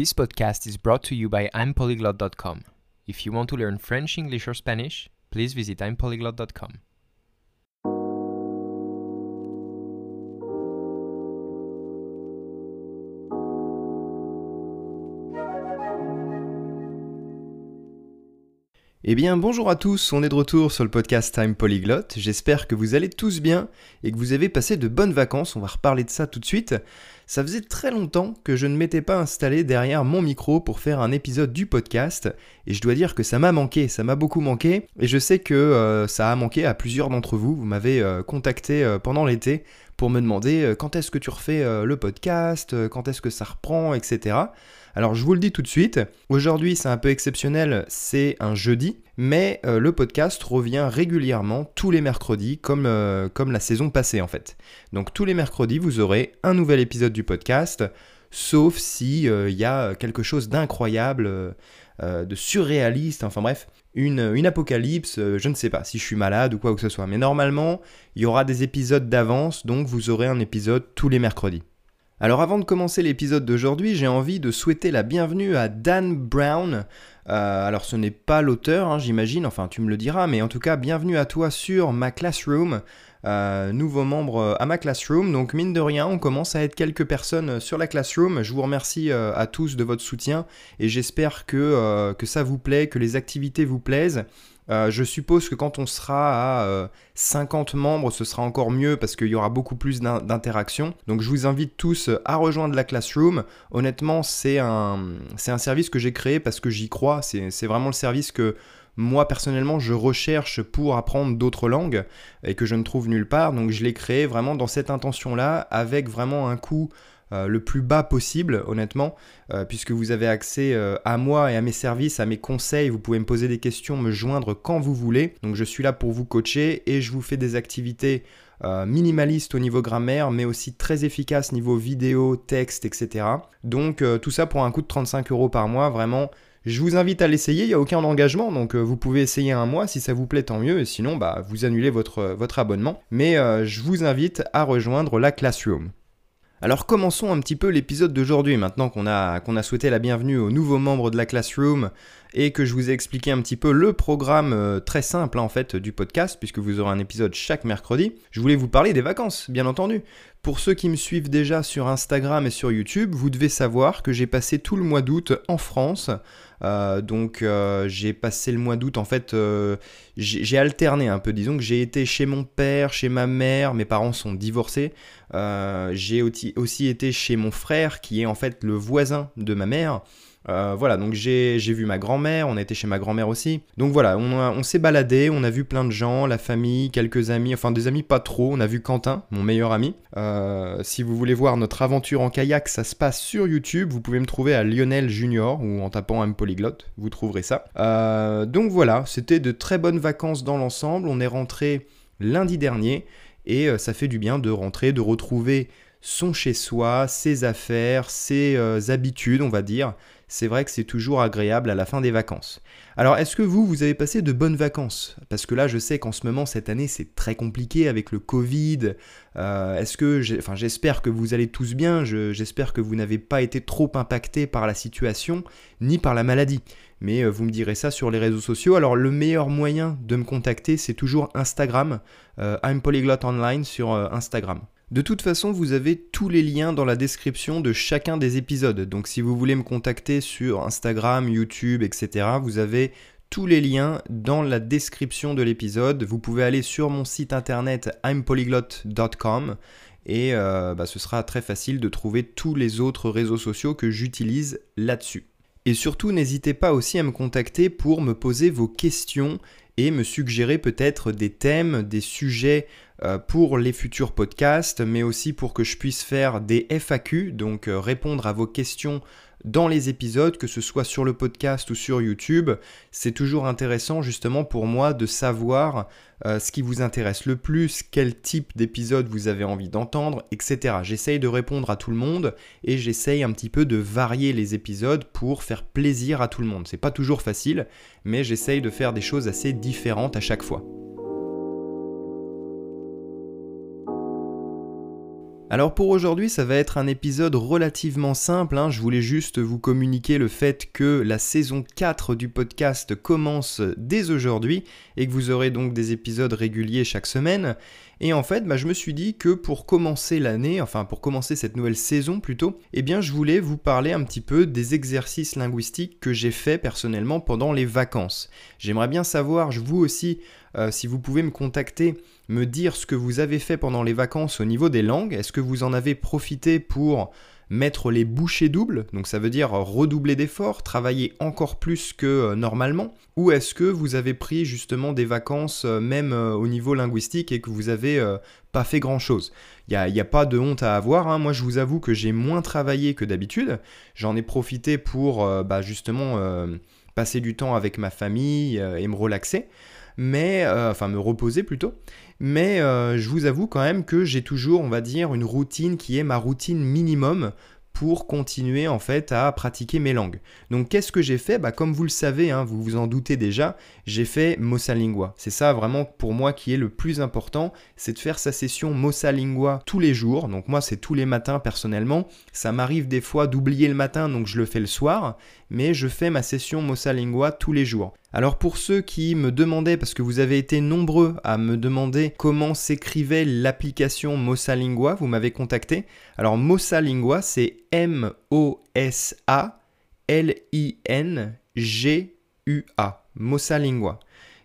This podcast is brought to you by I'mPolyglot.com. If you want to learn French, English, or Spanish, please visit I'mPolyglot.com. Eh bien bonjour à tous, on est de retour sur le podcast Time Polyglot, j'espère que vous allez tous bien et que vous avez passé de bonnes vacances, on va reparler de ça tout de suite. Ça faisait très longtemps que je ne m'étais pas installé derrière mon micro pour faire un épisode du podcast et je dois dire que ça m'a manqué, ça m'a beaucoup manqué et je sais que euh, ça a manqué à plusieurs d'entre vous, vous m'avez euh, contacté euh, pendant l'été pour me demander quand est-ce que tu refais le podcast, quand est-ce que ça reprend, etc. Alors je vous le dis tout de suite, aujourd'hui c'est un peu exceptionnel, c'est un jeudi, mais euh, le podcast revient régulièrement tous les mercredis comme, euh, la saison passée en fait. Donc tous les mercredis vous aurez un nouvel épisode du podcast, sauf si il euh, y a quelque chose d'incroyable, de surréaliste, enfin bref, une, apocalypse, je ne sais pas si je suis malade ou quoi que ce soit. Mais normalement, il y aura des épisodes d'avance, donc vous aurez un épisode tous les mercredis. Alors avant de commencer l'épisode d'aujourd'hui, j'ai envie de souhaiter la bienvenue à Dan Brown. Euh, alors ce n'est pas l'auteur, hein, j'imagine, enfin tu me le diras, mais en tout cas bienvenue à toi sur ma Classroom. Euh, nouveau membre à ma Classroom. Donc mine de rien, on commence à être quelques personnes sur la Classroom. Je vous remercie euh, à tous de votre soutien et j'espère que, ça vous plaît, que les activités vous plaisent. Euh, je suppose que quand on sera à 50 euh, membres, ce sera encore mieux parce qu'il y aura beaucoup plus d'interactions. Donc je vous invite tous à rejoindre la Classroom. Honnêtement, c'est un, un service que j'ai créé parce que j'y crois. C'est vraiment le service que moi personnellement je recherche pour apprendre d'autres langues et que je ne trouve nulle part. Donc je l'ai créé vraiment dans cette intention-là avec vraiment un coût euh, le plus bas possible, honnêtement, euh, puisque vous avez accès euh, à moi et à mes services, à mes conseils. Vous pouvez me poser des questions, me joindre quand vous voulez. Donc je suis là pour vous coacher et je vous fais des activités minimalistes au niveau grammaire, mais aussi très efficaces niveau vidéo, texte, etc. Donc tout ça pour un coût de 35 euros par mois, vraiment. Je vous invite à l'essayer, il n'y a aucun engagement, donc vous pouvez essayer un mois, si ça vous plaît tant mieux, et sinon bah, vous annulez votre, votre abonnement. Mais je vous invite à rejoindre la Classroom. Alors commençons un petit peu l'épisode d'aujourd'hui, maintenant qu'on a souhaité la bienvenue aux nouveaux membres de la Classroom et que je vous ai expliqué un petit peu le programme euh, très simple en fait du podcast, puisque vous aurez un épisode chaque mercredi. Je voulais vous parler des vacances, bien entendu. Pour ceux qui me suivent déjà sur Instagram et sur YouTube, vous devez savoir que j'ai passé tout le mois d'août en France euh, donc euh, j'ai passé le mois d'août, en fait, j'ai alterné un peu. Disons que j'ai été chez mon père, chez ma mère, mes parents sont divorcés. j'ai aussi été chez mon frère, qui est en fait le voisin de ma mère. Euh, voilà, donc j'ai vu ma grand-mère, on a été chez ma grand-mère aussi. Donc voilà, on, s'est baladé, on a vu plein de gens, la famille, quelques amis, enfin des amis pas trop. On a vu Quentin, mon meilleur ami. Euh, si vous voulez voir notre aventure en kayak, ça se passe sur YouTube. Vous pouvez me trouver à Lionel Junior ou en tapant un polyglotte, vous trouverez ça. Euh, donc voilà, c'était de très bonnes vacances dans l'ensemble. On est rentré lundi dernier et ça fait du bien de rentrer, de retrouver son chez-soi, ses affaires, ses habitudes, on va dire c'est vrai que c'est toujours agréable à la fin des vacances. Alors est-ce que vous, vous avez passé de bonnes vacances? Parce que là, je sais qu'en ce moment, cette année, c'est très compliqué avec le Covid. Euh, est-ce que, enfin, j'espère que vous allez tous bien, j'espère que vous n'avez pas été trop impacté par la situation, ni par la maladie. Mais euh, vous me direz ça sur les réseaux sociaux. Alors le meilleur moyen de me contacter, c'est toujours Instagram. Euh, I'm Polyglot Online sur Instagram. De toute façon, vous avez tous les liens dans la description de chacun des épisodes. Donc si vous voulez me contacter sur Instagram, YouTube, etc., vous avez tous les liens dans la description de l'épisode. Vous pouvez aller sur mon site internet impolyglot.com et euh, bah, ce sera très facile de trouver tous les autres réseaux sociaux que j'utilise là-dessus. Et surtout, n'hésitez pas aussi à me contacter pour me poser vos questions et me suggérer peut-être des thèmes, des sujets pour les futurs podcasts, mais aussi pour que je puisse faire des FAQ, donc euh, répondre à vos questions dans les épisodes, que ce soit sur le podcast ou sur YouTube. C'est toujours intéressant justement pour moi de savoir euh, ce qui vous intéresse le plus, quel type d'épisode vous avez envie d'entendre, etc. J'essaye de répondre à tout le monde et j'essaye un petit peu de varier les épisodes pour faire plaisir à tout le monde. C'est pas toujours facile, mais j'essaye de faire des choses assez différentes à chaque fois. Alors pour aujourd'hui, ça va être un épisode relativement simple. hein. Je voulais juste vous communiquer le fait que la saison 4 du podcast commence dès aujourd'hui et que vous aurez donc des épisodes réguliers chaque semaine. Et en fait, bah, je me suis dit que pour commencer l'année, enfin pour commencer cette nouvelle saison plutôt, eh bien je voulais vous parler un petit peu des exercices linguistiques que j'ai fait personnellement pendant les vacances. J'aimerais bien savoir, vous aussi, euh, si vous pouvez me contacter, me dire ce que vous avez fait pendant les vacances au niveau des langues. Est-ce que vous en avez profité pour mettre les bouchées doubles, donc ça veut dire redoubler d'efforts, travailler encore plus que euh, normalement, ou est-ce que vous avez pris justement des vacances euh, même au niveau linguistique et que vous avez pas fait grand-chose? Il n'y a, pas de honte à avoir, hein. moi je vous avoue que j'ai moins travaillé que d'habitude, j'en ai profité pour bah, justement passer du temps avec ma famille euh, et me relaxer, mais euh, enfin me reposer plutôt. Mais euh, je vous avoue quand même que j'ai toujours, on va dire, une routine qui est ma routine minimum pour continuer en fait à pratiquer mes langues. Donc qu'est-ce que j'ai fait? Bah, Comme vous le savez, hein, vous vous en doutez déjà, j'ai fait Mossa Lingua. C'est ça vraiment pour moi qui est le plus important, c'est de faire sa session Mossa Lingua tous les jours. Donc moi c'est tous les matins personnellement. Ça m'arrive des fois d'oublier le matin, donc je le fais le soir, mais je fais ma session Mossa Lingua tous les jours. Alors pour ceux qui me demandaient, parce que vous avez été nombreux à me demander comment s'écrivait l'application Mossa Lingua, vous m'avez contacté. Alors Mossa Lingua, c'est M-O-S-A-L-I-N-G-U-A. Mossa Lingua.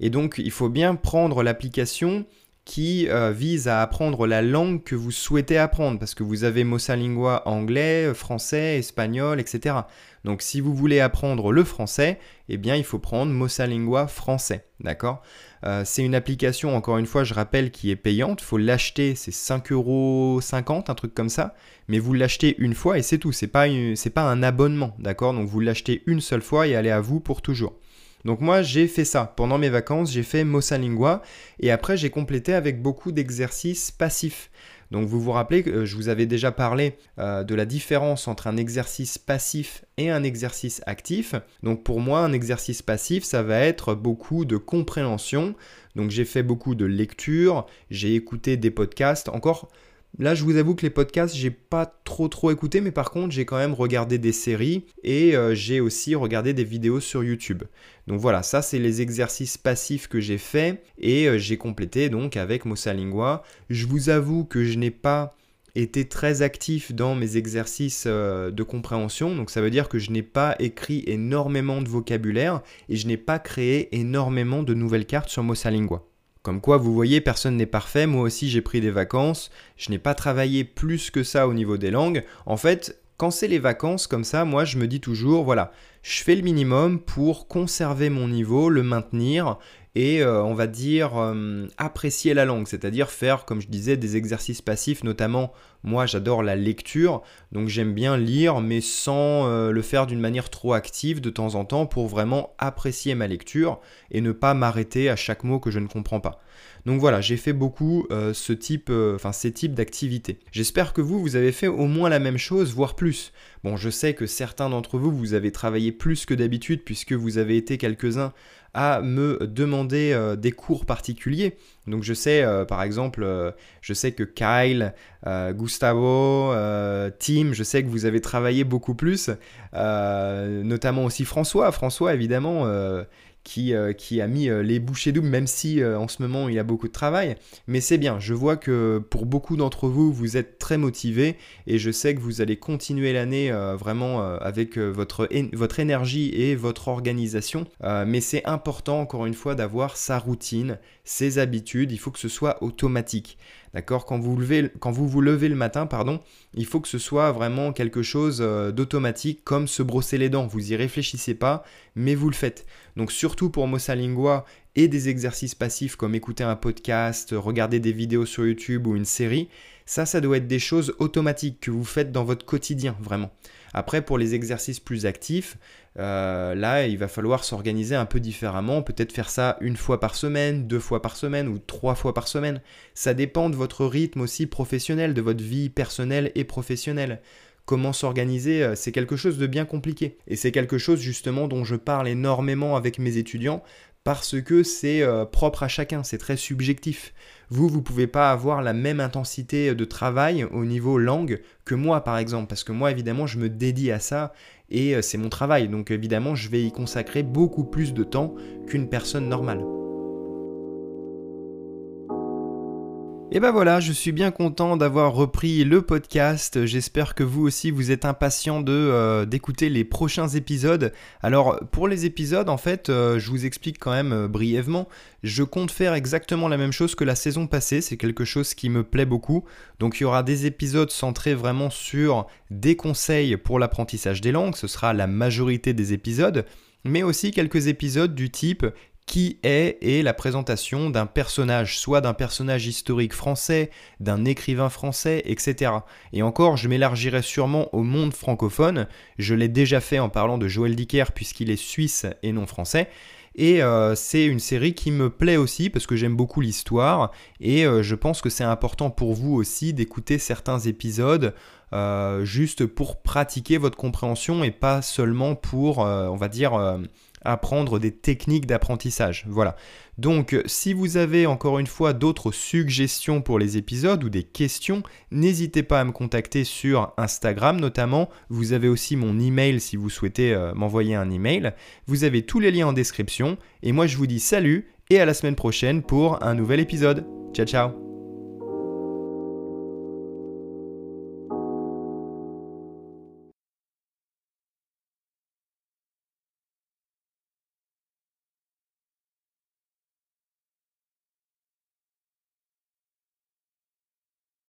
Et donc il faut bien prendre l'application qui euh, vise à apprendre la langue que vous souhaitez apprendre, parce que vous avez Mossa Lingua anglais, français, espagnol, etc. Donc si vous voulez apprendre le français, eh bien il faut prendre Mossa Lingua français, d'accord? Euh, C'est une application, encore une fois, je rappelle, qui est payante, il faut l'acheter, c'est 5,50€, un truc comme ça, mais vous l'achetez une fois et c'est tout, c'est pas, pas un abonnement, d'accord? Donc vous l'achetez une seule fois et elle est à vous pour toujours. Donc moi j'ai fait ça. Pendant mes vacances, j'ai fait Mossa Lingua et après j'ai complété avec beaucoup d'exercices passifs. Donc vous vous rappelez que je vous avais déjà parlé euh, de la différence entre un exercice passif et un exercice actif. Donc pour moi, un exercice passif, ça va être beaucoup de compréhension. Donc j'ai fait beaucoup de lecture, j'ai écouté des podcasts. Encore Là, je vous avoue que les podcasts, j'ai pas trop trop écouté, mais par contre, j'ai quand même regardé des séries et euh, j'ai aussi regardé des vidéos sur YouTube. Donc voilà, ça c'est les exercices passifs que j'ai fait et euh, j'ai complété donc avec Mossa Lingua. Je vous avoue que je n'ai pas été très actif dans mes exercices euh, de compréhension, donc ça veut dire que je n'ai pas écrit énormément de vocabulaire et je n'ai pas créé énormément de nouvelles cartes sur Mossa Lingua. Comme quoi, vous voyez, personne n'est parfait. Moi aussi, j'ai pris des vacances. Je n'ai pas travaillé plus que ça au niveau des langues. En fait, quand c'est les vacances comme ça, moi, je me dis toujours, voilà, je fais le minimum pour conserver mon niveau, le maintenir et euh, on va dire euh, apprécier la langue, c'est-à-dire faire, comme je disais, des exercices passifs, notamment moi j'adore la lecture, donc j'aime bien lire, mais sans euh, le faire d'une manière trop active de temps en temps pour vraiment apprécier ma lecture et ne pas m'arrêter à chaque mot que je ne comprends pas. Donc voilà, j'ai fait beaucoup ce type, ces types d'activités. J'espère que vous, vous avez fait au moins la même chose, voire plus. Bon, je sais que certains d'entre vous, vous avez travaillé plus que d'habitude puisque vous avez été quelques-uns à me demander euh, des cours particuliers. Donc je sais, euh, par exemple, euh, je sais que Kyle, Gustavo, Tim, je sais que vous avez travaillé beaucoup plus, notamment aussi François. François, évidemment qui, euh, qui, a mis euh, les bouchées doubles, même si euh, en ce moment il a beaucoup de travail. Mais c'est bien, je vois que pour beaucoup d'entre vous, vous êtes très motivés et je sais que vous allez continuer l'année vraiment avec votre, votre énergie et votre organisation. mais c'est important, encore une fois, d'avoir sa routine, ses habitudes. Il faut que ce soit automatique. D'accord? Quand, vous quand vous vous levez le matin, pardon, il faut que ce soit vraiment quelque chose d'automatique comme se brosser les dents. Vous y réfléchissez pas, mais vous le faites. Donc surtout pour Mossa Lingua et des exercices passifs comme écouter un podcast, regarder des vidéos sur YouTube ou une série, ça, ça doit être des choses automatiques que vous faites dans votre quotidien, vraiment. Après, pour les exercices plus actifs, euh, là, il va falloir s'organiser un peu différemment, peut-être faire ça une fois par semaine, deux fois par semaine ou trois fois par semaine. Ça dépend de votre rythme aussi professionnel, de votre vie personnelle et professionnelle comment s'organiser, c'est quelque chose de bien compliqué. Et c'est quelque chose justement dont je parle énormément avec mes étudiants parce que c'est euh, propre à chacun, c'est très subjectif. Vous, vous pouvez pas avoir la même intensité de travail au niveau langue que moi, par exemple, parce que moi, évidemment, je me dédie à ça et euh, c'est mon travail, donc évidemment, je vais y consacrer beaucoup plus de temps qu'une personne normale. Et ben voilà, je suis bien content d'avoir repris le podcast. J'espère que vous aussi vous êtes impatient de euh, d'écouter les prochains épisodes. Alors pour les épisodes, en fait, euh, je vous explique quand même euh, brièvement. Je compte faire exactement la même chose que la saison passée. C'est quelque chose qui me plaît beaucoup. Donc il y aura des épisodes centrés vraiment sur des conseils pour l'apprentissage des langues. Ce sera la majorité des épisodes mais aussi quelques épisodes du type qui est et la présentation d'un personnage, soit d'un personnage historique français, d'un écrivain français, etc. Et encore, je m'élargirai sûrement au monde francophone, je l'ai déjà fait en parlant de Joël Dicker puisqu'il est suisse et non français, et euh, c'est une série qui me plaît aussi parce que j'aime beaucoup l'histoire. Et euh, je pense que c'est important pour vous aussi d'écouter certains épisodes euh, juste pour pratiquer votre compréhension et pas seulement pour, on va dire, apprendre des techniques d'apprentissage. Voilà. Donc si vous avez encore une fois d'autres suggestions pour les épisodes ou des questions, n'hésitez pas à me contacter sur Instagram notamment. Vous avez aussi mon email si vous souhaitez euh, m'envoyer un email. Vous avez tous les liens en description. Et moi je vous dis salut et à la semaine prochaine pour un nouvel épisode. Ciao ciao